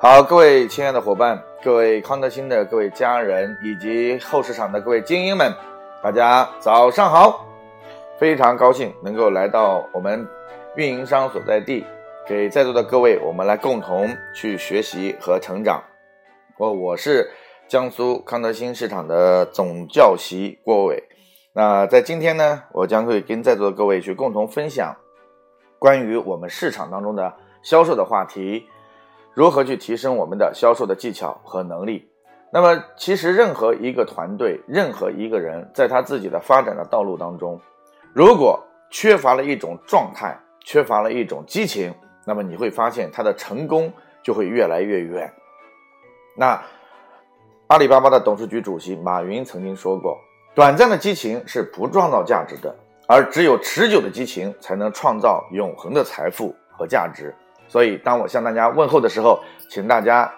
好，各位亲爱的伙伴，各位康德新的各位家人，以及后市场的各位精英们，大家早上好！非常高兴能够来到我们运营商所在地，给在座的各位，我们来共同去学习和成长。我我是江苏康德新市场的总教习郭伟。那在今天呢，我将会跟在座的各位去共同分享关于我们市场当中的销售的话题。如何去提升我们的销售的技巧和能力？那么，其实任何一个团队，任何一个人，在他自己的发展的道路当中，如果缺乏了一种状态，缺乏了一种激情，那么你会发现他的成功就会越来越远。那阿里巴巴的董事局主席马云曾经说过：“短暂的激情是不创造价值的，而只有持久的激情才能创造永恒的财富和价值。”所以，当我向大家问候的时候，请大家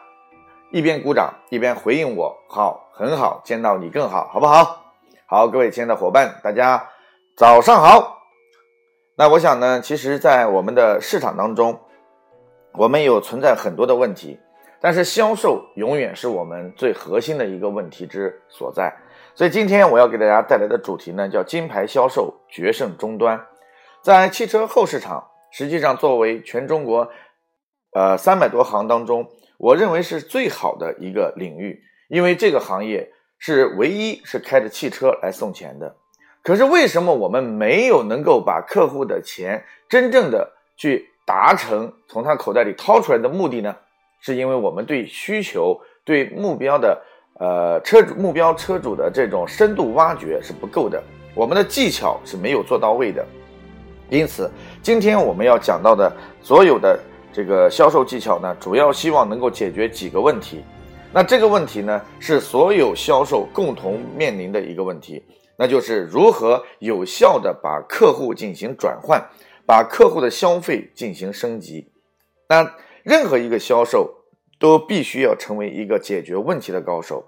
一边鼓掌一边回应我。好，很好，见到你更好，好不好？好，各位亲爱的伙伴，大家早上好。那我想呢，其实，在我们的市场当中，我们有存在很多的问题，但是销售永远是我们最核心的一个问题之所在。所以，今天我要给大家带来的主题呢，叫“金牌销售决胜终端”。在汽车后市场。实际上，作为全中国，呃三百多行当中，我认为是最好的一个领域，因为这个行业是唯一是开着汽车来送钱的。可是为什么我们没有能够把客户的钱真正的去达成从他口袋里掏出来的目的呢？是因为我们对需求、对目标的呃车主目标车主的这种深度挖掘是不够的，我们的技巧是没有做到位的。因此，今天我们要讲到的所有的这个销售技巧呢，主要希望能够解决几个问题。那这个问题呢，是所有销售共同面临的一个问题，那就是如何有效的把客户进行转换，把客户的消费进行升级。那任何一个销售都必须要成为一个解决问题的高手。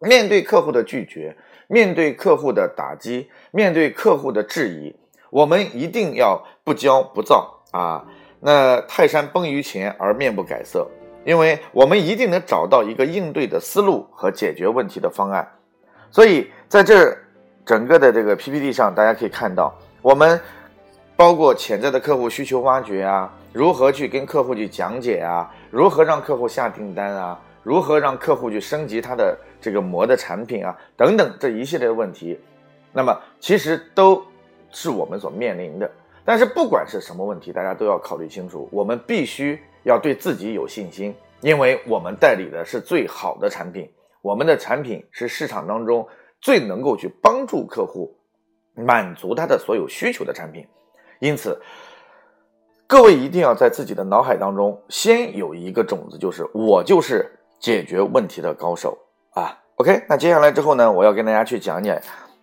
面对客户的拒绝，面对客户的打击，面对客户的质疑。我们一定要不骄不躁啊！那泰山崩于前而面不改色，因为我们一定能找到一个应对的思路和解决问题的方案。所以在这整个的这个 PPT 上，大家可以看到，我们包括潜在的客户需求挖掘啊，如何去跟客户去讲解啊，如何让客户下订单啊，如何让客户去升级他的这个膜的产品啊，等等这一系列的问题，那么其实都。是我们所面临的，但是不管是什么问题，大家都要考虑清楚。我们必须要对自己有信心，因为我们代理的是最好的产品，我们的产品是市场当中最能够去帮助客户满足他的所有需求的产品。因此，各位一定要在自己的脑海当中先有一个种子，就是我就是解决问题的高手啊。OK，那接下来之后呢，我要跟大家去讲讲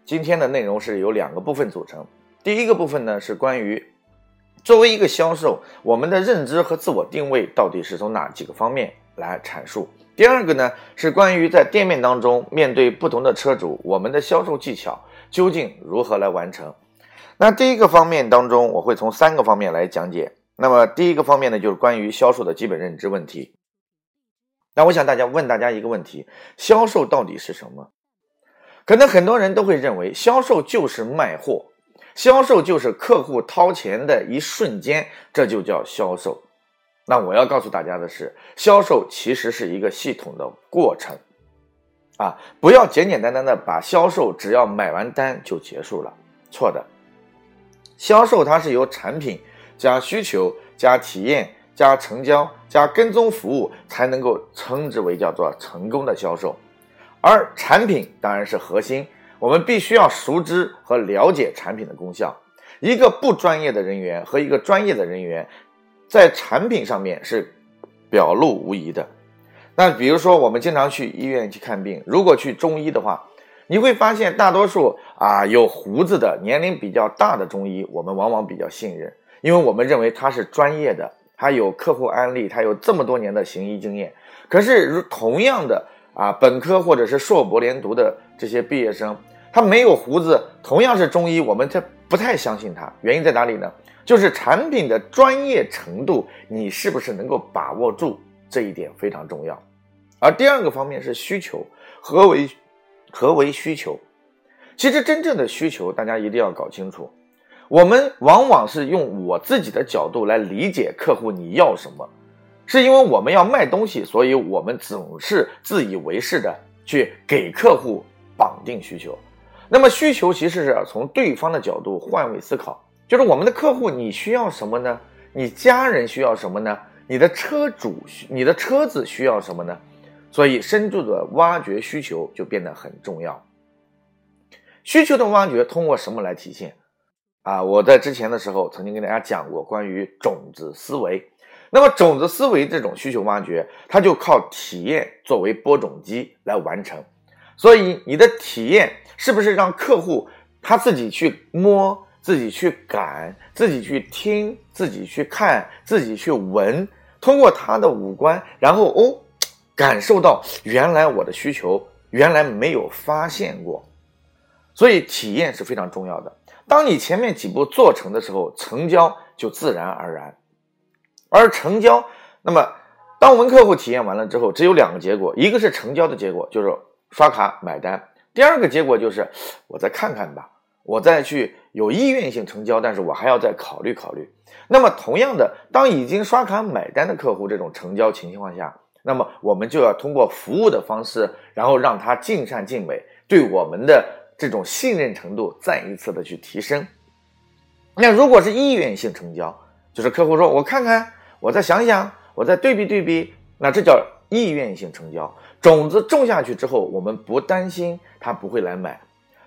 今天的内容是由两个部分组成。第一个部分呢是关于作为一个销售，我们的认知和自我定位到底是从哪几个方面来阐述。第二个呢是关于在店面当中面对不同的车主，我们的销售技巧究竟如何来完成。那第一个方面当中，我会从三个方面来讲解。那么第一个方面呢就是关于销售的基本认知问题。那我想大家问大家一个问题：销售到底是什么？可能很多人都会认为销售就是卖货。销售就是客户掏钱的一瞬间，这就叫销售。那我要告诉大家的是，销售其实是一个系统的过程，啊，不要简简单单的把销售只要买完单就结束了，错的。销售它是由产品加需求加体验加成交加跟踪服务才能够称之为叫做成功的销售，而产品当然是核心。我们必须要熟知和了解产品的功效。一个不专业的人员和一个专业的人员，在产品上面是表露无遗的。那比如说，我们经常去医院去看病，如果去中医的话，你会发现大多数啊有胡子的、年龄比较大的中医，我们往往比较信任，因为我们认为他是专业的，他有客户案例，他有这么多年的行医经验。可是，如同样的啊，本科或者是硕博连读的这些毕业生。他没有胡子，同样是中医，我们他不太相信他。原因在哪里呢？就是产品的专业程度，你是不是能够把握住？这一点非常重要。而第二个方面是需求，何为何为需求？其实真正的需求，大家一定要搞清楚。我们往往是用我自己的角度来理解客户你要什么，是因为我们要卖东西，所以我们总是自以为是的去给客户绑定需求。那么需求其实是从对方的角度换位思考，就是我们的客户你需要什么呢？你家人需要什么呢？你的车主你的车子需要什么呢？所以深度的挖掘需求就变得很重要。需求的挖掘通过什么来体现？啊，我在之前的时候曾经跟大家讲过关于种子思维。那么种子思维这种需求挖掘，它就靠体验作为播种机来完成。所以你的体验是不是让客户他自己去摸、自己去感、自己去听、自己去看、自己去闻，通过他的五官，然后哦，感受到原来我的需求原来没有发现过。所以体验是非常重要的。当你前面几步做成的时候，成交就自然而然。而成交，那么当我们客户体验完了之后，只有两个结果：一个是成交的结果，就是刷卡买单；第二个结果就是我再看看吧，我再去有意愿性成交，但是我还要再考虑考虑。那么同样的，当已经刷卡买单的客户这种成交情况下，那么我们就要通过服务的方式，然后让他尽善尽美，对我们的。这种信任程度再一次的去提升。那如果是意愿性成交，就是客户说我看看，我再想想，我再对比对比，那这叫意愿性成交。种子种下去之后，我们不担心他不会来买，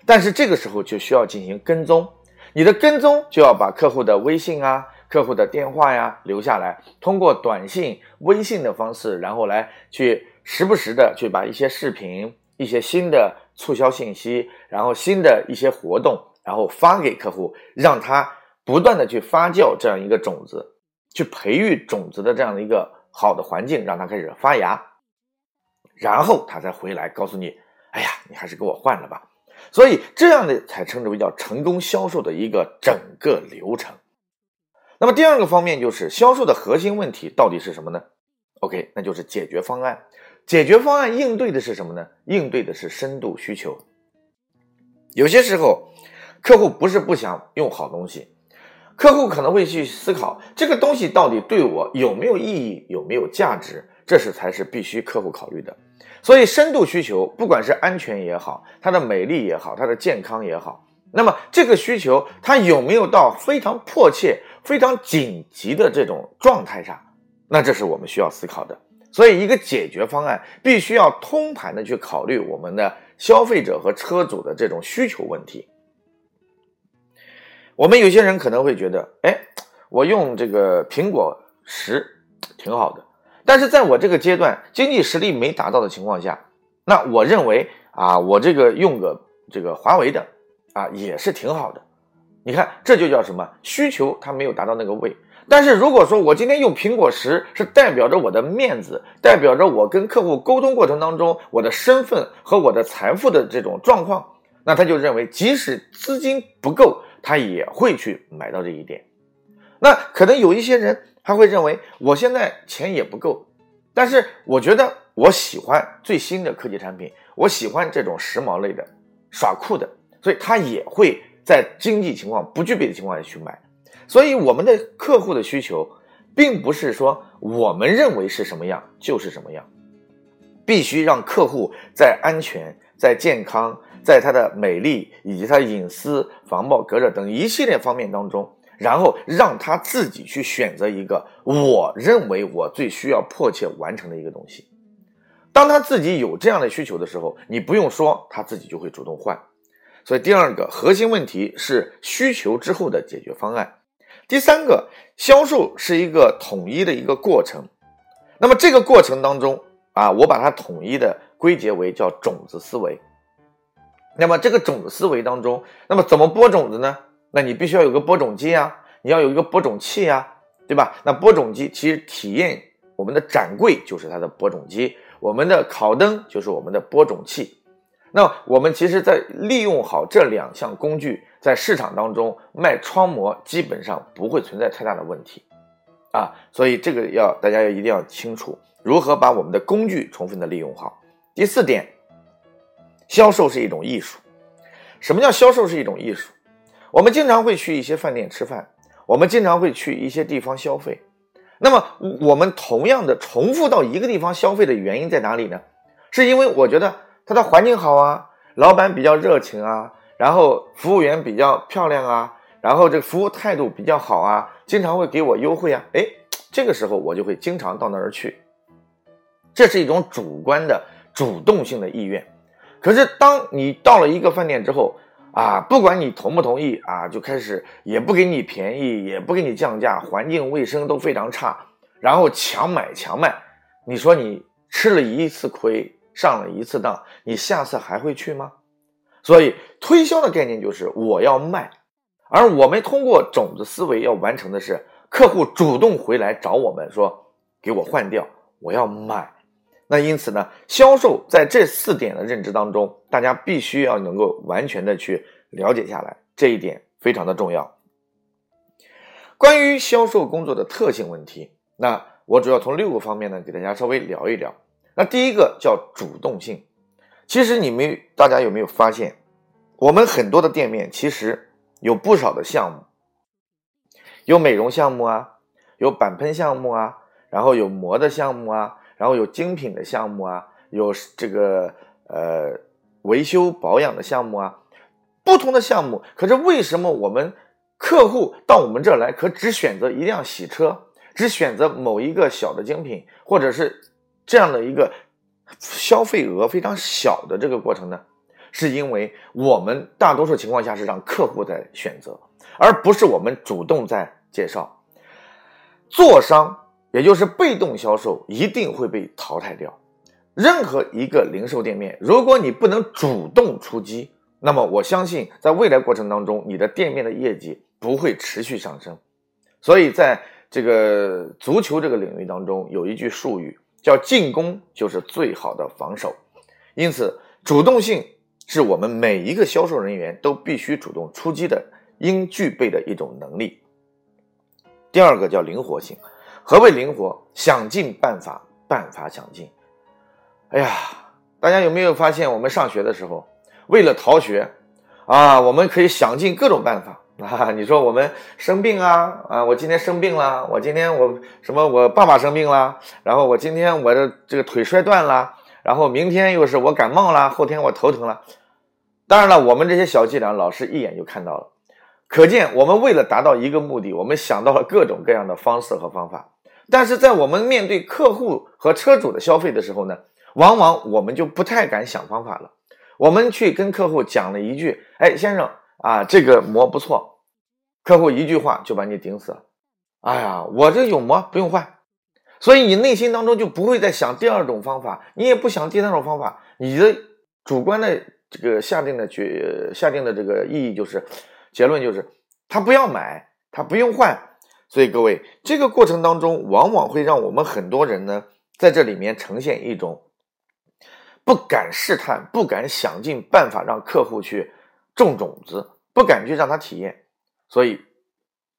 但是这个时候就需要进行跟踪。你的跟踪就要把客户的微信啊、客户的电话呀留下来，通过短信、微信的方式，然后来去时不时的去把一些视频、一些新的。促销信息，然后新的一些活动，然后发给客户，让他不断的去发酵这样一个种子，去培育种子的这样的一个好的环境，让它开始发芽，然后他再回来告诉你，哎呀，你还是给我换了吧。所以这样的才称之为叫成功销售的一个整个流程。那么第二个方面就是销售的核心问题到底是什么呢？OK，那就是解决方案。解决方案应对的是什么呢？应对的是深度需求。有些时候，客户不是不想用好东西，客户可能会去思考这个东西到底对我有没有意义、有没有价值，这是才是必须客户考虑的。所以，深度需求，不管是安全也好，它的美丽也好，它的健康也好，那么这个需求它有没有到非常迫切、非常紧急的这种状态上？那这是我们需要思考的。所以，一个解决方案必须要通盘的去考虑我们的消费者和车主的这种需求问题。我们有些人可能会觉得，哎，我用这个苹果十挺好的，但是在我这个阶段经济实力没达到的情况下，那我认为啊，我这个用个这个华为的啊也是挺好的。你看，这就叫什么？需求它没有达到那个位。但是如果说我今天用苹果十，是代表着我的面子，代表着我跟客户沟通过程当中我的身份和我的财富的这种状况，那他就认为即使资金不够，他也会去买到这一点。那可能有一些人他会认为我现在钱也不够，但是我觉得我喜欢最新的科技产品，我喜欢这种时髦类的、耍酷的，所以他也会在经济情况不具备的情况下去买。所以，我们的客户的需求，并不是说我们认为是什么样就是什么样，必须让客户在安全、在健康、在他的美丽以及他隐私、防爆隔热等一系列方面当中，然后让他自己去选择一个我认为我最需要迫切完成的一个东西。当他自己有这样的需求的时候，你不用说，他自己就会主动换。所以，第二个核心问题是需求之后的解决方案。第三个，销售是一个统一的一个过程。那么这个过程当中啊，我把它统一的归结为叫种子思维。那么这个种子思维当中，那么怎么播种子呢？那你必须要有个播种机啊，你要有一个播种器啊，对吧？那播种机其实体验我们的展柜就是它的播种机，我们的烤灯就是我们的播种器。那我们其实，在利用好这两项工具，在市场当中卖窗膜，基本上不会存在太大的问题，啊，所以这个要大家要一定要清楚，如何把我们的工具充分的利用好。第四点，销售是一种艺术。什么叫销售是一种艺术？我们经常会去一些饭店吃饭，我们经常会去一些地方消费。那么，我们同样的重复到一个地方消费的原因在哪里呢？是因为我觉得它的环境好啊，老板比较热情啊，然后服务员比较漂亮啊，然后这个服务态度比较好啊，经常会给我优惠啊。哎，这个时候我就会经常到那儿去。这是一种主观的主动性的意愿。可是，当你到了一个饭店之后，啊，不管你同不同意啊，就开始也不给你便宜，也不给你降价，环境卫生都非常差，然后强买强卖。你说你吃了一次亏，上了一次当，你下次还会去吗？所以推销的概念就是我要卖，而我们通过种子思维要完成的是客户主动回来找我们说给我换掉，我要买。那因此呢，销售在这四点的认知当中，大家必须要能够完全的去了解下来，这一点非常的重要。关于销售工作的特性问题，那我主要从六个方面呢，给大家稍微聊一聊。那第一个叫主动性，其实你们大家有没有发现，我们很多的店面其实有不少的项目，有美容项目啊，有板喷项目啊，然后有膜的项目啊。然后有精品的项目啊，有这个呃维修保养的项目啊，不同的项目。可是为什么我们客户到我们这儿来，可只选择一辆洗车，只选择某一个小的精品，或者是这样的一个消费额非常小的这个过程呢？是因为我们大多数情况下是让客户在选择，而不是我们主动在介绍。做商。也就是被动销售一定会被淘汰掉。任何一个零售店面，如果你不能主动出击，那么我相信在未来过程当中，你的店面的业绩不会持续上升。所以，在这个足球这个领域当中，有一句术语叫“进攻就是最好的防守”。因此，主动性是我们每一个销售人员都必须主动出击的应具备的一种能力。第二个叫灵活性。何谓灵活？想尽办法，办法想尽。哎呀，大家有没有发现，我们上学的时候，为了逃学，啊，我们可以想尽各种办法啊。你说我们生病啊，啊，我今天生病了，我今天我什么，我爸爸生病了，然后我今天我的这个腿摔断了，然后明天又是我感冒了，后天我头疼了。当然了，我们这些小伎俩，老师一眼就看到了。可见，我们为了达到一个目的，我们想到了各种各样的方式和方法。但是在我们面对客户和车主的消费的时候呢，往往我们就不太敢想方法了。我们去跟客户讲了一句：“哎，先生啊，这个膜不错。”客户一句话就把你顶死了。哎呀，我这有膜不用换，所以你内心当中就不会再想第二种方法，你也不想第三种方法。你的主观的这个下定的决下定的这个意义就是结论就是他不要买，他不用换。所以各位，这个过程当中，往往会让我们很多人呢，在这里面呈现一种不敢试探、不敢想尽办法让客户去种种子、不敢去让他体验。所以，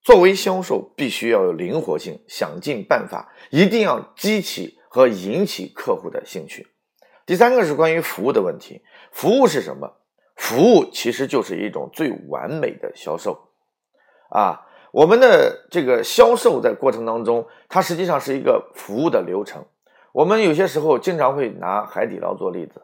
作为销售，必须要有灵活性，想尽办法，一定要激起和引起客户的兴趣。第三个是关于服务的问题，服务是什么？服务其实就是一种最完美的销售啊。我们的这个销售在过程当中，它实际上是一个服务的流程。我们有些时候经常会拿海底捞做例子。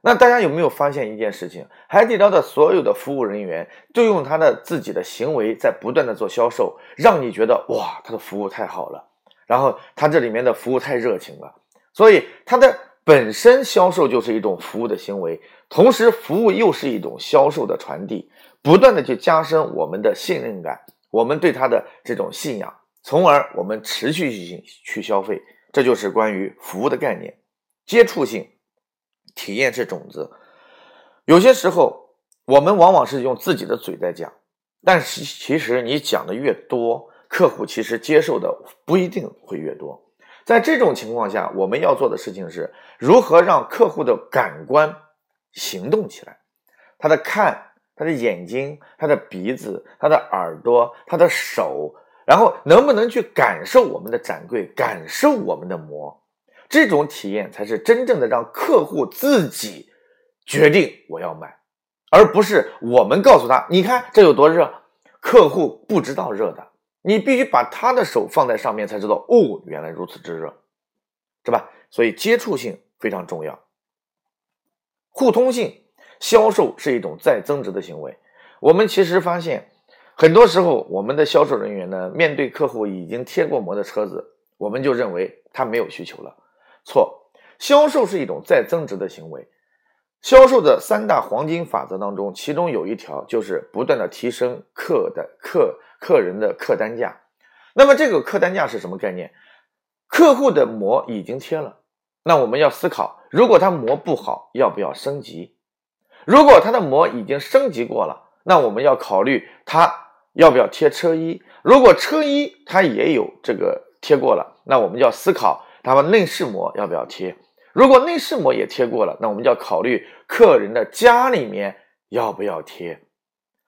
那大家有没有发现一件事情？海底捞的所有的服务人员都用他的自己的行为在不断的做销售，让你觉得哇，他的服务太好了。然后他这里面的服务太热情了，所以他的本身销售就是一种服务的行为，同时服务又是一种销售的传递，不断的去加深我们的信任感。我们对他的这种信仰，从而我们持续性去消费，这就是关于服务的概念。接触性体验是种子，有些时候我们往往是用自己的嘴在讲，但是其实你讲的越多，客户其实接受的不一定会越多。在这种情况下，我们要做的事情是如何让客户的感官行动起来，他的看。他的眼睛、他的鼻子、他的耳朵、他的手，然后能不能去感受我们的展柜，感受我们的膜？这种体验才是真正的让客户自己决定我要买，而不是我们告诉他，你看这有多热，客户不知道热的，你必须把他的手放在上面才知道，哦，原来如此之热，是吧？所以接触性非常重要，互通性，销售是一种再增值的行为。我们其实发现，很多时候我们的销售人员呢，面对客户已经贴过膜的车子，我们就认为他没有需求了。错，销售是一种再增值的行为。销售的三大黄金法则当中，其中有一条就是不断的提升客的客客人的客单价。那么这个客单价是什么概念？客户的膜已经贴了，那我们要思考，如果他膜不好，要不要升级？如果他的膜已经升级过了，那我们要考虑他要不要贴车衣。如果车衣他也有这个贴过了，那我们就要思考。他们内饰膜要不要贴？如果内饰膜也贴过了，那我们就要考虑客人的家里面要不要贴。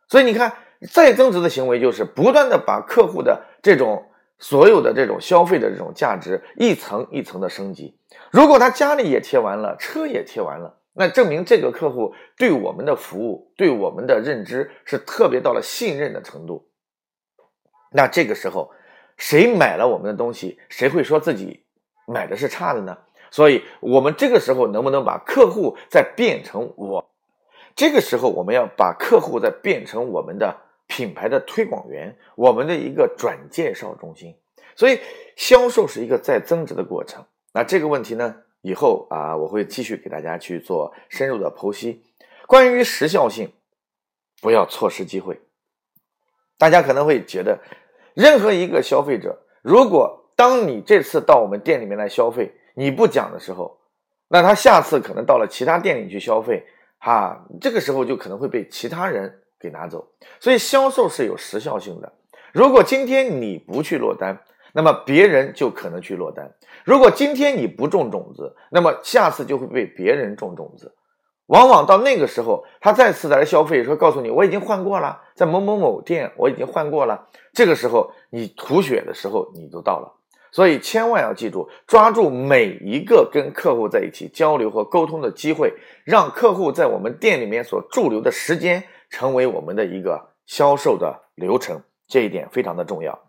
所以你看，再增值的行为就是不断的把客户的这种所有的这种消费的这种价值一层一层的升级。如果他家里也贴完了，车也贴完了，那证明这个客户对我们的服务、对我们的认知是特别到了信任的程度。那这个时候，谁买了我们的东西，谁会说自己？买的是差的呢，所以我们这个时候能不能把客户再变成我？这个时候我们要把客户再变成我们的品牌的推广员，我们的一个转介绍中心。所以销售是一个再增值的过程。那这个问题呢，以后啊我会继续给大家去做深入的剖析。关于时效性，不要错失机会。大家可能会觉得，任何一个消费者如果当你这次到我们店里面来消费，你不讲的时候，那他下次可能到了其他店里去消费，哈，这个时候就可能会被其他人给拿走。所以销售是有时效性的。如果今天你不去落单，那么别人就可能去落单；如果今天你不种种子，那么下次就会被别人种种子。往往到那个时候，他再次来消费，说告诉你我已经换过了，在某某某店我已经换过了。这个时候你吐血的时候，你都到了。所以千万要记住，抓住每一个跟客户在一起交流和沟通的机会，让客户在我们店里面所驻留的时间成为我们的一个销售的流程，这一点非常的重要。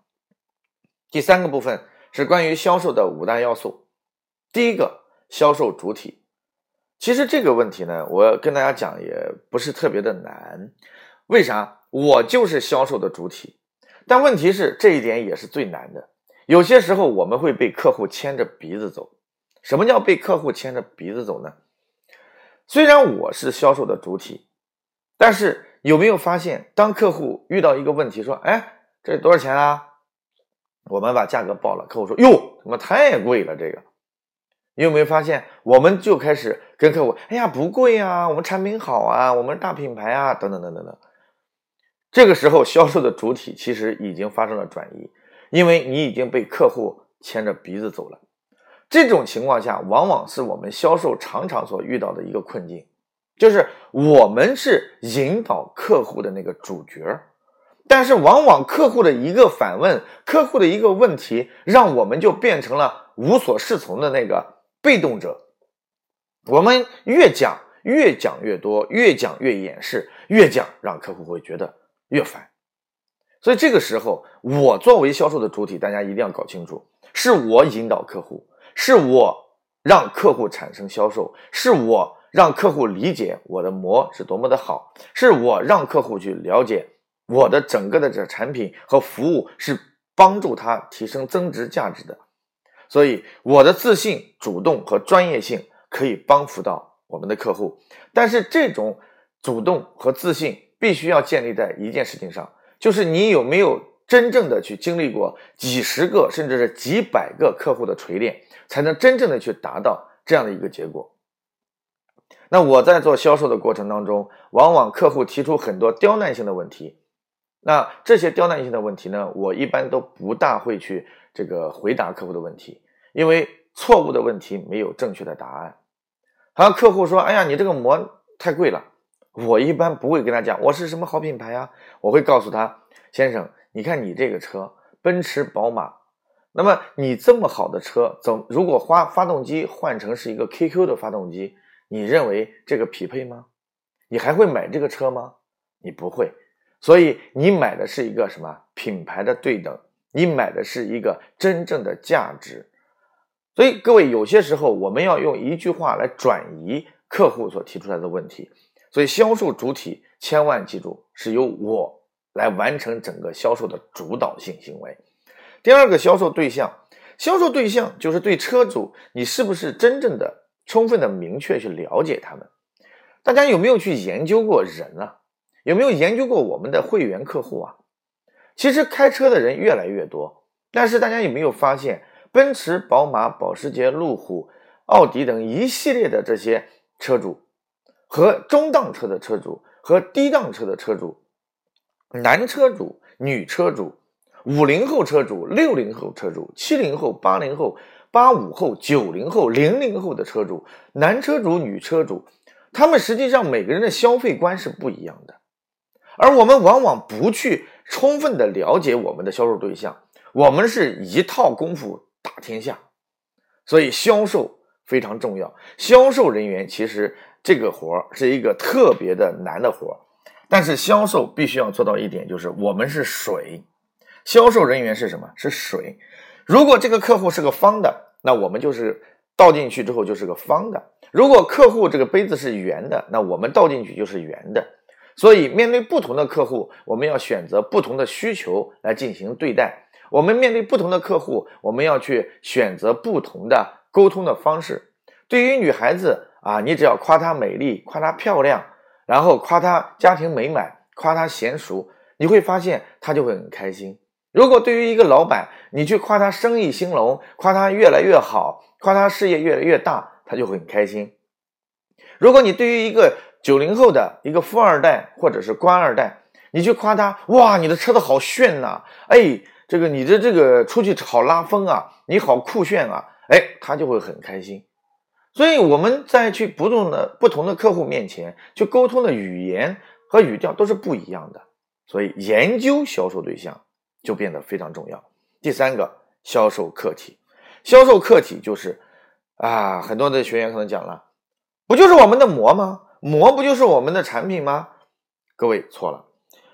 第三个部分是关于销售的五大要素。第一个，销售主体。其实这个问题呢，我跟大家讲也不是特别的难。为啥？我就是销售的主体，但问题是这一点也是最难的。有些时候我们会被客户牵着鼻子走。什么叫被客户牵着鼻子走呢？虽然我是销售的主体，但是有没有发现，当客户遇到一个问题，说：“哎，这多少钱啊？”我们把价格报了，客户说：“哟，怎么太贵了？”这个，你有没有发现，我们就开始跟客户：“哎呀，不贵啊，我们产品好啊，我们大品牌啊，等等等等等。”这个时候，销售的主体其实已经发生了转移。因为你已经被客户牵着鼻子走了，这种情况下，往往是我们销售常常所遇到的一个困境，就是我们是引导客户的那个主角，但是往往客户的一个反问，客户的一个问题，让我们就变成了无所适从的那个被动者。我们越讲越讲越多，越讲越掩饰，越讲让客户会觉得越烦。所以这个时候，我作为销售的主体，大家一定要搞清楚，是我引导客户，是我让客户产生销售，是我让客户理解我的膜是多么的好，是我让客户去了解我的整个的这产品和服务是帮助他提升增值价值的。所以我的自信、主动和专业性可以帮扶到我们的客户，但是这种主动和自信必须要建立在一件事情上。就是你有没有真正的去经历过几十个甚至是几百个客户的锤炼，才能真正的去达到这样的一个结果。那我在做销售的过程当中，往往客户提出很多刁难性的问题，那这些刁难性的问题呢，我一般都不大会去这个回答客户的问题，因为错误的问题没有正确的答案。好，客户说：“哎呀，你这个膜太贵了。”我一般不会跟他讲我是什么好品牌啊，我会告诉他，先生，你看你这个车，奔驰、宝马，那么你这么好的车，怎如果发发动机换成是一个 QQ 的发动机，你认为这个匹配吗？你还会买这个车吗？你不会。所以你买的是一个什么品牌的对等？你买的是一个真正的价值。所以各位，有些时候我们要用一句话来转移客户所提出来的问题。所以销售主体千万记住是由我来完成整个销售的主导性行为。第二个销售对象，销售对象就是对车主，你是不是真正的、充分的、明确去了解他们？大家有没有去研究过人啊？有没有研究过我们的会员客户啊？其实开车的人越来越多，但是大家有没有发现，奔驰、宝马、保时捷、路虎、奥迪等一系列的这些车主，和中档车的车主和低档车的车主，男车主、女车主。五零后车主、六零后车主、七零后、八零后、八五后、九零后、零零后的车主，男车主、女车主，他们实际上每个人的消费观是不一样的，而我们往往不去充分的了解我们的销售对象，我们是一套功夫打天下，所以销售非常重要。销售人员其实这个活儿是一个特别的难的活儿，但是销售必须要做到一点，就是我们是水。销售人员是什么？是水。如果这个客户是个方的，那我们就是倒进去之后就是个方的；如果客户这个杯子是圆的，那我们倒进去就是圆的。所以，面对不同的客户，我们要选择不同的需求来进行对待。我们面对不同的客户，我们要去选择不同的沟通的方式。对于女孩子啊，你只要夸她美丽，夸她漂亮，然后夸她家庭美满，夸她娴熟，你会发现她就会很开心。如果对于一个老板，你去夸他生意兴隆，夸他越来越好，夸他事业越来越大，他就会很开心。如果你对于一个九零后的一个富二代或者是官二代，你去夸他，哇，你的车子好炫呐，哎，这个你的这个出去好拉风啊，你好酷炫啊，哎，他就会很开心。所以我们在去不同的不同的客户面前去沟通的语言和语调都是不一样的，所以研究销售对象。就变得非常重要。第三个销售课题，销售课题就是啊，很多的学员可能讲了，不就是我们的膜吗？膜不就是我们的产品吗？各位错了，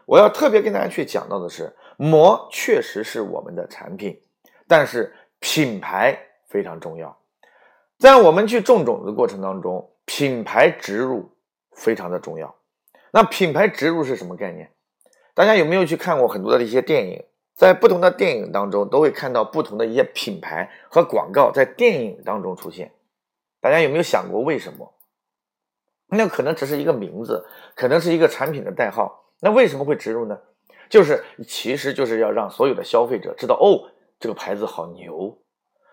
我要特别跟大家去讲到的是，膜确实是我们的产品，但是品牌非常重要。在我们去种种子过程当中，品牌植入非常的重要。那品牌植入是什么概念？大家有没有去看过很多的一些电影？在不同的电影当中，都会看到不同的一些品牌和广告在电影当中出现。大家有没有想过为什么？那可能只是一个名字，可能是一个产品的代号。那为什么会植入呢？就是其实就是要让所有的消费者知道，哦，这个牌子好牛。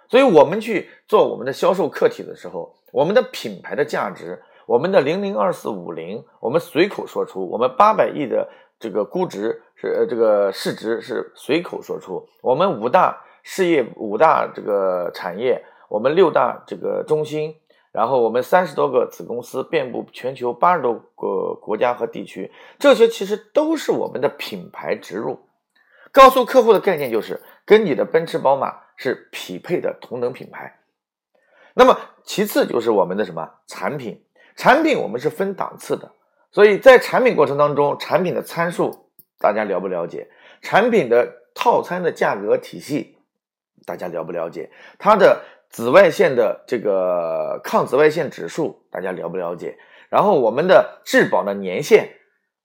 所以我们去做我们的销售课题的时候，我们的品牌的价值，我们的零零二四五零，我们随口说出，我们八百亿的。这个估值是呃，这个市值是随口说出。我们五大事业、五大这个产业，我们六大这个中心，然后我们三十多个子公司，遍布全球八十多个国家和地区，这些其实都是我们的品牌植入。告诉客户的概念就是，跟你的奔驰、宝马是匹配的同等品牌。那么其次就是我们的什么产品？产品我们是分档次的。所以在产品过程当中，产品的参数大家了不了解？产品的套餐的价格体系大家了不了解？它的紫外线的这个抗紫外线指数大家了不了解？然后我们的质保的年限，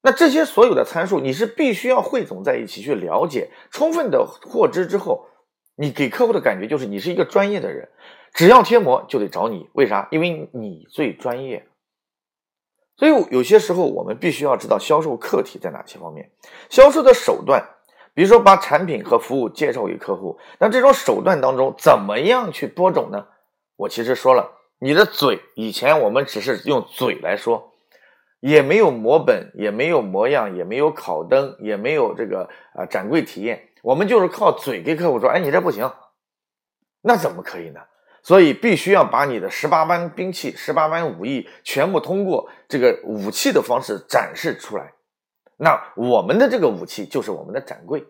那这些所有的参数你是必须要汇总在一起去了解，充分的获知之后，你给客户的感觉就是你是一个专业的人，只要贴膜就得找你，为啥？因为你最专业。所以有些时候，我们必须要知道销售课题在哪些方面，销售的手段，比如说把产品和服务介绍给客户。那这种手段当中，怎么样去播种呢？我其实说了，你的嘴，以前我们只是用嘴来说，也没有模本，也没有模样，也没有烤灯，也没有这个啊展柜体验，我们就是靠嘴给客户说，哎，你这不行，那怎么可以呢？所以必须要把你的十八般兵器、十八般武艺全部通过这个武器的方式展示出来。那我们的这个武器就是我们的展柜，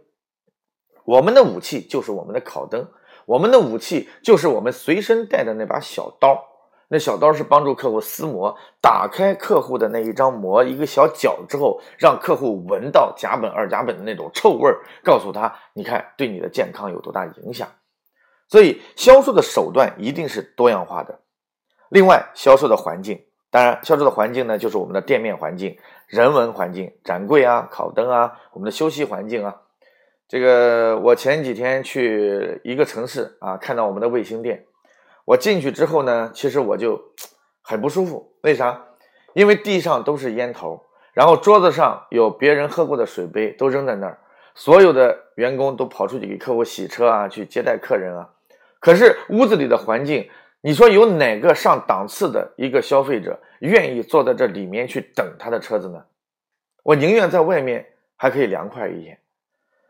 我们的武器就是我们的烤灯，我们的武器就是我们随身带的那把小刀。那小刀是帮助客户撕膜，打开客户的那一张膜一个小角之后，让客户闻到甲苯、二甲苯的那种臭味儿，告诉他，你看对你的健康有多大影响。所以销售的手段一定是多样化的。另外，销售的环境，当然销售的环境呢，就是我们的店面环境、人文环境、展柜啊、烤灯啊、我们的休息环境啊。这个我前几天去一个城市啊，看到我们的卫星店。我进去之后呢，其实我就很不舒服。为啥？因为地上都是烟头，然后桌子上有别人喝过的水杯都扔在那儿，所有的员工都跑出去给客户洗车啊，去接待客人啊。可是屋子里的环境，你说有哪个上档次的一个消费者愿意坐在这里面去等他的车子呢？我宁愿在外面还可以凉快一点。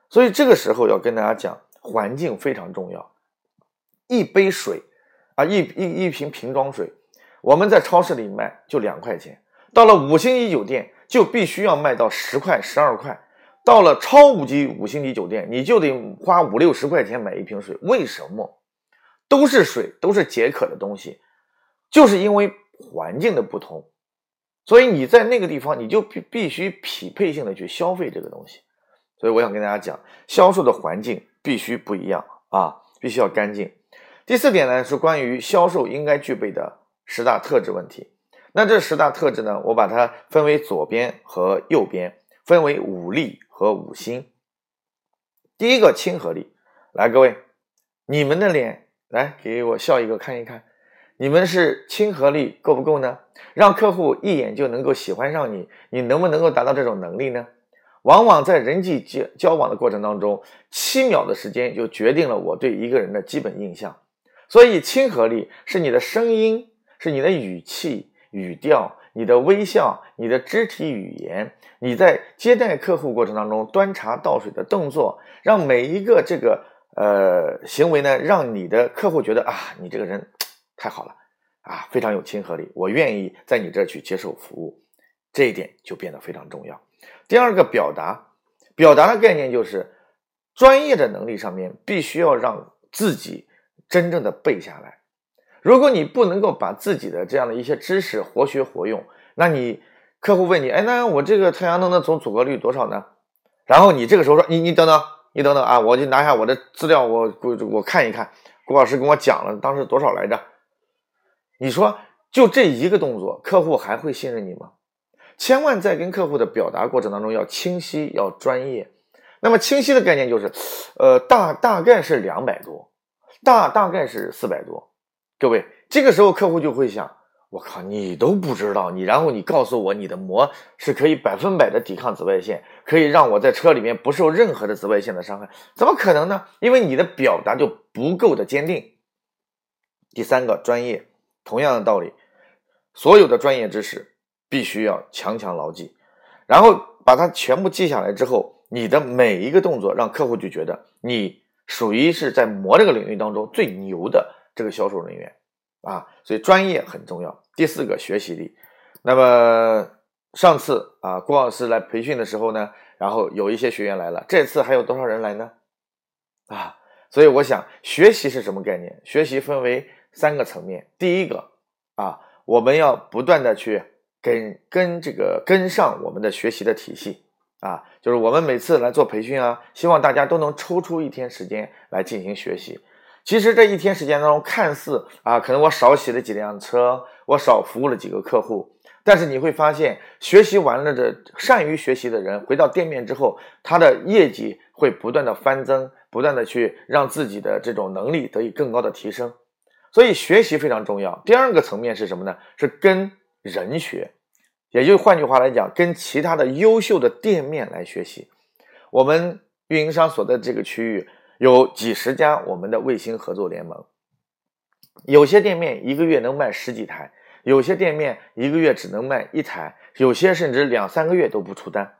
所以这个时候要跟大家讲，环境非常重要。一杯水。啊，一一一瓶瓶装水，我们在超市里卖就两块钱，到了五星级酒店就必须要卖到十块、十二块，到了超五级五星级酒店你就得花五六十块钱买一瓶水。为什么？都是水，都是解渴的东西，就是因为环境的不同，所以你在那个地方你就必必须匹配性的去消费这个东西。所以我想跟大家讲，销售的环境必须不一样啊，必须要干净。第四点呢是关于销售应该具备的十大特质问题。那这十大特质呢，我把它分为左边和右边，分为五力和五心。第一个亲和力，来各位，你们的脸来给我笑一个看一看，你们是亲和力够不够呢？让客户一眼就能够喜欢上你，你能不能够达到这种能力呢？往往在人际交交往的过程当中，七秒的时间就决定了我对一个人的基本印象。所以，亲和力是你的声音，是你的语气、语调、你的微笑、你的肢体语言，你在接待客户过程当中端茶倒水的动作，让每一个这个呃行为呢，让你的客户觉得啊，你这个人太好了啊，非常有亲和力，我愿意在你这儿去接受服务，这一点就变得非常重要。第二个表达，表达的概念就是专业的能力上面必须要让自己。真正的背下来，如果你不能够把自己的这样的一些知识活学活用，那你客户问你，哎，那我这个太阳能的总阻隔率多少呢？然后你这个时候说，你你等等，你等等啊，我就拿下我的资料，我我看一看，郭老师跟我讲了当时多少来着？你说就这一个动作，客户还会信任你吗？千万在跟客户的表达过程当中要清晰，要专业。那么清晰的概念就是，呃，大大概是两百多。大大概是四百多，各位，这个时候客户就会想：我靠，你都不知道，你然后你告诉我你的膜是可以百分百的抵抗紫外线，可以让我在车里面不受任何的紫外线的伤害，怎么可能呢？因为你的表达就不够的坚定。第三个，专业，同样的道理，所有的专业知识必须要强强牢记，然后把它全部记下来之后，你的每一个动作让客户就觉得你。属于是在膜这个领域当中最牛的这个销售人员啊，所以专业很重要。第四个学习力，那么上次啊郭老师来培训的时候呢，然后有一些学员来了，这次还有多少人来呢？啊，所以我想学习是什么概念？学习分为三个层面，第一个啊，我们要不断的去跟跟这个跟上我们的学习的体系。啊，就是我们每次来做培训啊，希望大家都能抽出一天时间来进行学习。其实这一天时间当中，看似啊，可能我少洗了几辆车，我少服务了几个客户，但是你会发现，学习完了的善于学习的人，回到店面之后，他的业绩会不断的翻增，不断的去让自己的这种能力得以更高的提升。所以学习非常重要。第二个层面是什么呢？是跟人学。也就换句话来讲，跟其他的优秀的店面来学习。我们运营商所在这个区域有几十家我们的卫星合作联盟，有些店面一个月能卖十几台，有些店面一个月只能卖一台，有些甚至两三个月都不出单。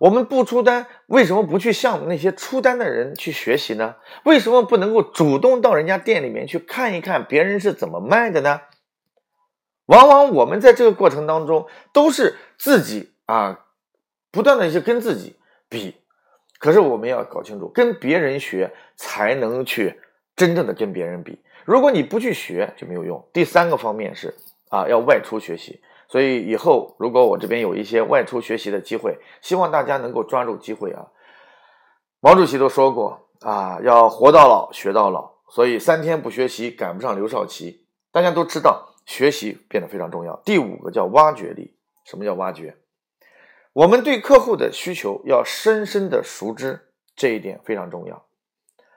我们不出单，为什么不去向那些出单的人去学习呢？为什么不能够主动到人家店里面去看一看别人是怎么卖的呢？往往我们在这个过程当中都是自己啊，不断的去跟自己比，可是我们要搞清楚，跟别人学才能去真正的跟别人比。如果你不去学就没有用。第三个方面是啊，要外出学习。所以以后如果我这边有一些外出学习的机会，希望大家能够抓住机会啊。毛主席都说过啊，要活到老学到老。所以三天不学习赶不上刘少奇。大家都知道学习变得非常重要。第五个叫挖掘力。什么叫挖掘？我们对客户的需求要深深的熟知，这一点非常重要。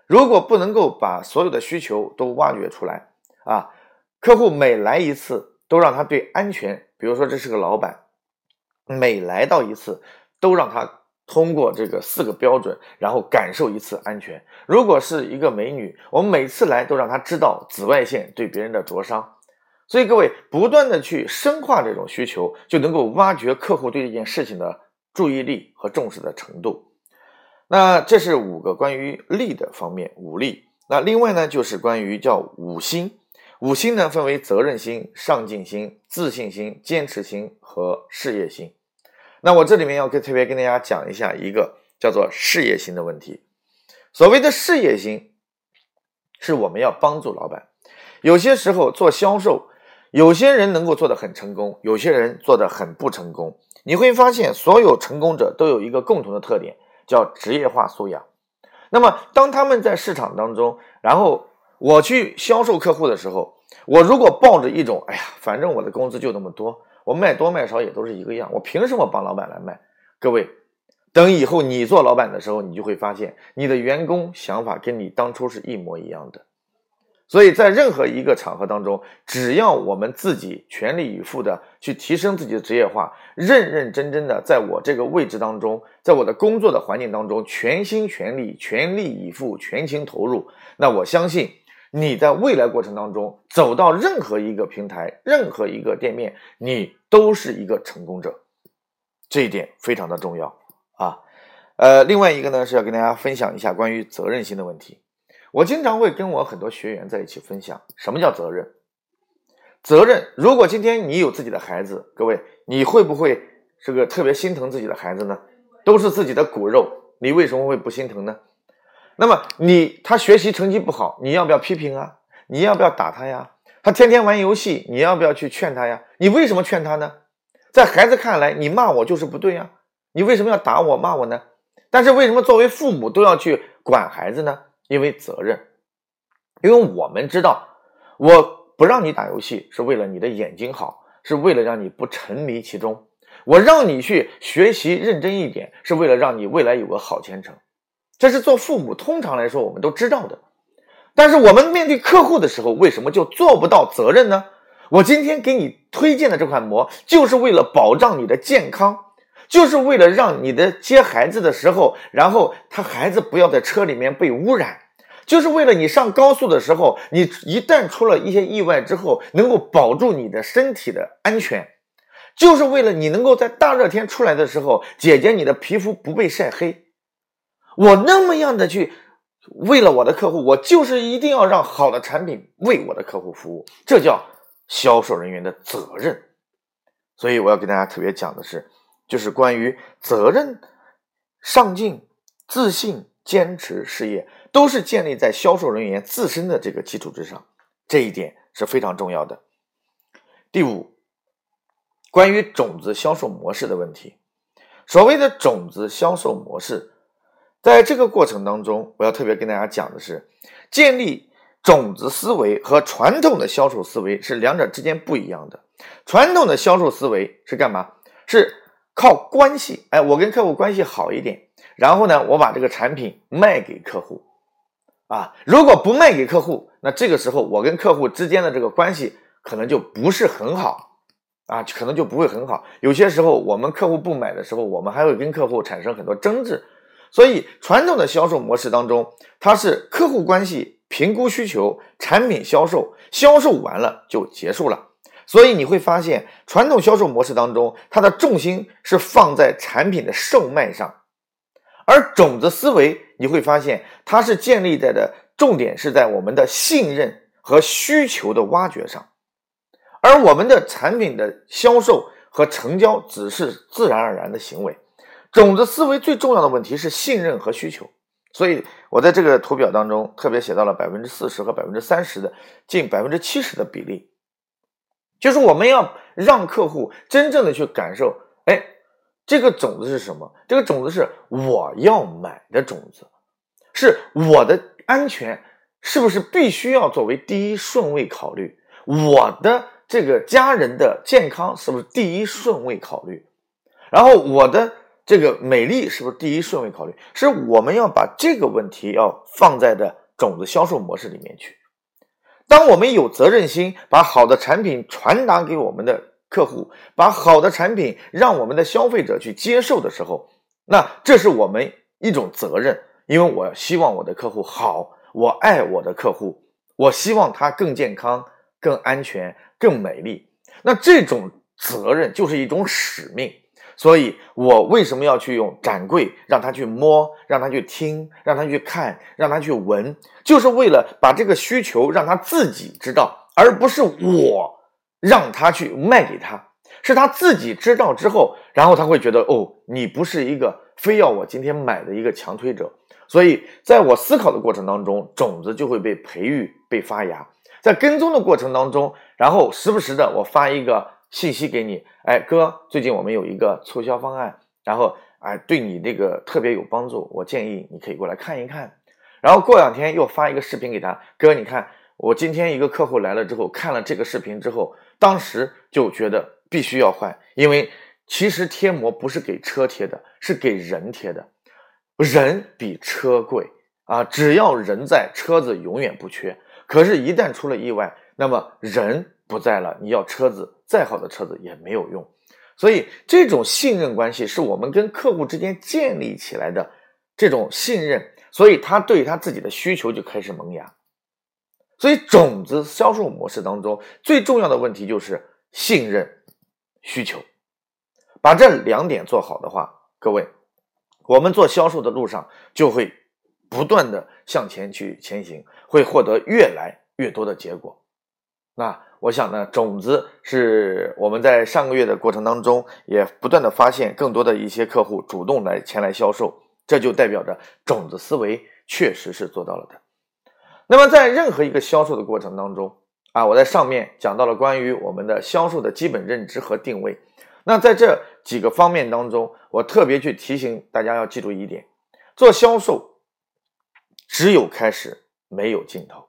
如果不能够把所有的需求都挖掘出来啊，客户每来一次都让他对安全，比如说这是个老板，每来到一次都让他通过这个四个标准，然后感受一次安全。如果是一个美女，我们每次来都让她知道紫外线对别人的灼伤。所以各位不断的去深化这种需求，就能够挖掘客户对这件事情的注意力和重视的程度。那这是五个关于力的方面，五力。那另外呢，就是关于叫五心。五心呢，分为责任心、上进心、自信心、坚持心和事业心。那我这里面要跟特别跟大家讲一下一个叫做事业心的问题。所谓的事业心，是我们要帮助老板。有些时候做销售，有些人能够做得很成功，有些人做得很不成功。你会发现，所有成功者都有一个共同的特点。叫职业化素养。那么，当他们在市场当中，然后我去销售客户的时候，我如果抱着一种“哎呀，反正我的工资就那么多，我卖多卖少也都是一个样，我凭什么帮老板来卖？”各位，等以后你做老板的时候，你就会发现，你的员工想法跟你当初是一模一样的。所以在任何一个场合当中，只要我们自己全力以赴的去提升自己的职业化，认认真真的在我这个位置当中，在我的工作的环境当中，全心全力、全力以赴、全情投入，那我相信你在未来过程当中走到任何一个平台、任何一个店面，你都是一个成功者，这一点非常的重要啊。呃，另外一个呢是要跟大家分享一下关于责任心的问题。我经常会跟我很多学员在一起分享什么叫责任。责任，如果今天你有自己的孩子，各位，你会不会这个特别心疼自己的孩子呢？都是自己的骨肉，你为什么会不心疼呢？那么你他学习成绩不好，你要不要批评啊？你要不要打他呀？他天天玩游戏，你要不要去劝他呀？你为什么劝他呢？在孩子看来，你骂我就是不对呀，你为什么要打我骂我呢？但是为什么作为父母都要去管孩子呢？因为责任，因为我们知道，我不让你打游戏是为了你的眼睛好，是为了让你不沉迷其中；我让你去学习认真一点，是为了让你未来有个好前程。这是做父母通常来说我们都知道的。但是我们面对客户的时候，为什么就做不到责任呢？我今天给你推荐的这款膜，就是为了保障你的健康。就是为了让你的接孩子的时候，然后他孩子不要在车里面被污染，就是为了你上高速的时候，你一旦出了一些意外之后，能够保住你的身体的安全，就是为了你能够在大热天出来的时候，姐姐你的皮肤不被晒黑。我那么样的去为了我的客户，我就是一定要让好的产品为我的客户服务，这叫销售人员的责任。所以我要跟大家特别讲的是。就是关于责任、上进、自信、坚持事业，都是建立在销售人员自身的这个基础之上，这一点是非常重要的。第五，关于种子销售模式的问题，所谓的种子销售模式，在这个过程当中，我要特别跟大家讲的是，建立种子思维和传统的销售思维是两者之间不一样的。传统的销售思维是干嘛？是靠关系，哎，我跟客户关系好一点，然后呢，我把这个产品卖给客户，啊，如果不卖给客户，那这个时候我跟客户之间的这个关系可能就不是很好，啊，可能就不会很好。有些时候我们客户不买的时候，我们还会跟客户产生很多争执。所以传统的销售模式当中，它是客户关系、评估需求、产品销售，销售完了就结束了。所以你会发现，传统销售模式当中，它的重心是放在产品的售卖上，而种子思维你会发现，它是建立在的重点是在我们的信任和需求的挖掘上，而我们的产品的销售和成交只是自然而然的行为。种子思维最重要的问题是信任和需求，所以我在这个图表当中特别写到了百分之四十和百分之三十的近百分之七十的比例，就是我们要让客户真正的去感受，哎，这个种子是什么？这个种子是我要买的种子，是我的安全是不是必须要作为第一顺位考虑？我的这个家人的健康是不是第一顺位考虑？然后我的。这个美丽是不是第一顺位考虑？是我们要把这个问题要放在的种子销售模式里面去。当我们有责任心，把好的产品传达给我们的客户，把好的产品让我们的消费者去接受的时候，那这是我们一种责任。因为我希望我的客户好，我爱我的客户，我希望他更健康、更安全、更美丽。那这种责任就是一种使命。所以，我为什么要去用展柜，让他去摸，让他去听，让他去看，让他去闻，就是为了把这个需求让他自己知道，而不是我让他去卖给他，是他自己知道之后，然后他会觉得，哦，你不是一个非要我今天买的一个强推者。所以，在我思考的过程当中，种子就会被培育、被发芽，在跟踪的过程当中，然后时不时的我发一个。信息给你，哎哥，最近我们有一个促销方案，然后哎对你这个特别有帮助，我建议你可以过来看一看。然后过两天又发一个视频给他，哥你看，我今天一个客户来了之后看了这个视频之后，当时就觉得必须要换，因为其实贴膜不是给车贴的，是给人贴的，人比车贵啊，只要人在，车子永远不缺。可是，一旦出了意外，那么人。不在了，你要车子再好的车子也没有用，所以这种信任关系是我们跟客户之间建立起来的这种信任，所以他对他自己的需求就开始萌芽。所以种子销售模式当中最重要的问题就是信任需求，把这两点做好的话，各位，我们做销售的路上就会不断的向前去前行，会获得越来越多的结果。那我想呢，种子是我们在上个月的过程当中也不断的发现更多的一些客户主动来前来销售，这就代表着种子思维确实是做到了的。那么在任何一个销售的过程当中啊，我在上面讲到了关于我们的销售的基本认知和定位。那在这几个方面当中，我特别去提醒大家要记住一点：做销售只有开始没有尽头，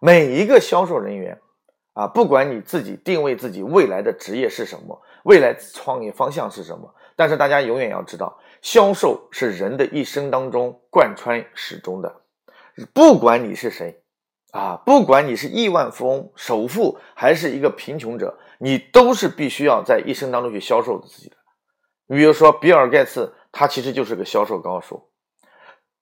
每一个销售人员。啊，不管你自己定位自己未来的职业是什么，未来创业方向是什么，但是大家永远要知道，销售是人的一生当中贯穿始终的。不管你是谁，啊，不管你是亿万富翁、首富，还是一个贫穷者，你都是必须要在一生当中去销售自己的。你比如说，比尔盖茨，他其实就是个销售高手；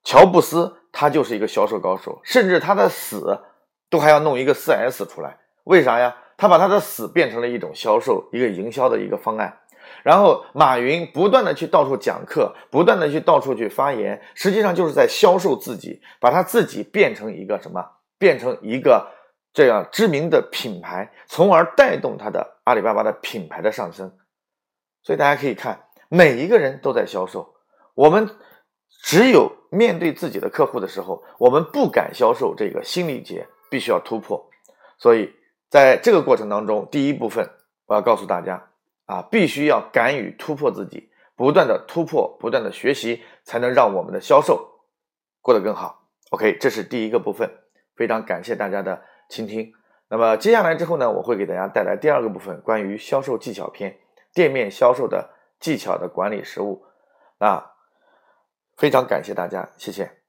乔布斯，他就是一个销售高手，甚至他的死都还要弄一个四 S 出来。为啥呀？他把他的死变成了一种销售、一个营销的一个方案。然后马云不断的去到处讲课，不断的去到处去发言，实际上就是在销售自己，把他自己变成一个什么？变成一个这样知名的品牌，从而带动他的阿里巴巴的品牌的上升。所以大家可以看，每一个人都在销售。我们只有面对自己的客户的时候，我们不敢销售这个心理结，必须要突破。所以。在这个过程当中，第一部分我要告诉大家啊，必须要敢于突破自己，不断的突破，不断的学习，才能让我们的销售过得更好。OK，这是第一个部分，非常感谢大家的倾听。那么接下来之后呢，我会给大家带来第二个部分，关于销售技巧篇，店面销售的技巧的管理实务。啊非常感谢大家，谢谢。